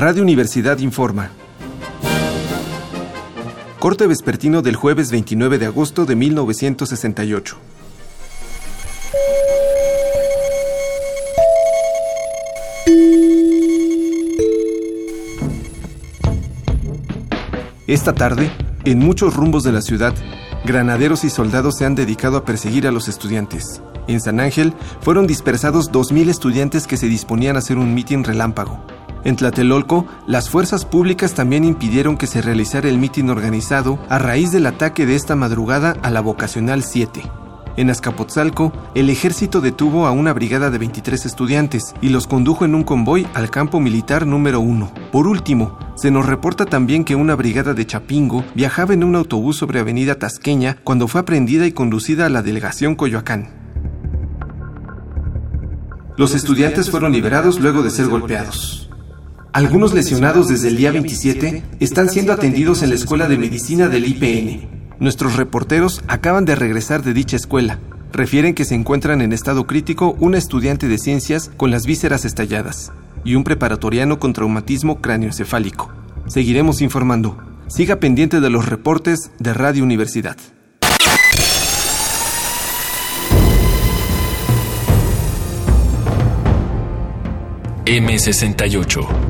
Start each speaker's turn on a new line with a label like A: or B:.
A: Radio Universidad informa. Corte vespertino del jueves 29 de agosto de 1968. Esta tarde, en muchos rumbos de la ciudad, granaderos y soldados se han dedicado a perseguir a los estudiantes. En San Ángel fueron dispersados 2.000 estudiantes que se disponían a hacer un mitin relámpago. En Tlatelolco, las fuerzas públicas también impidieron que se realizara el mitin organizado a raíz del ataque de esta madrugada a la Vocacional 7. En Azcapotzalco, el ejército detuvo a una brigada de 23 estudiantes y los condujo en un convoy al campo militar número 1. Por último, se nos reporta también que una brigada de Chapingo viajaba en un autobús sobre Avenida Tasqueña cuando fue aprendida y conducida a la delegación Coyoacán. Los estudiantes fueron liberados luego de ser golpeados. Algunos lesionados desde el día 27 están siendo atendidos en la Escuela de Medicina del IPN. Nuestros reporteros acaban de regresar de dicha escuela. Refieren que se encuentran en estado crítico una estudiante de ciencias con las vísceras estalladas y un preparatoriano con traumatismo cráneoencefálico. Seguiremos informando. Siga pendiente de los reportes de Radio Universidad.
B: M68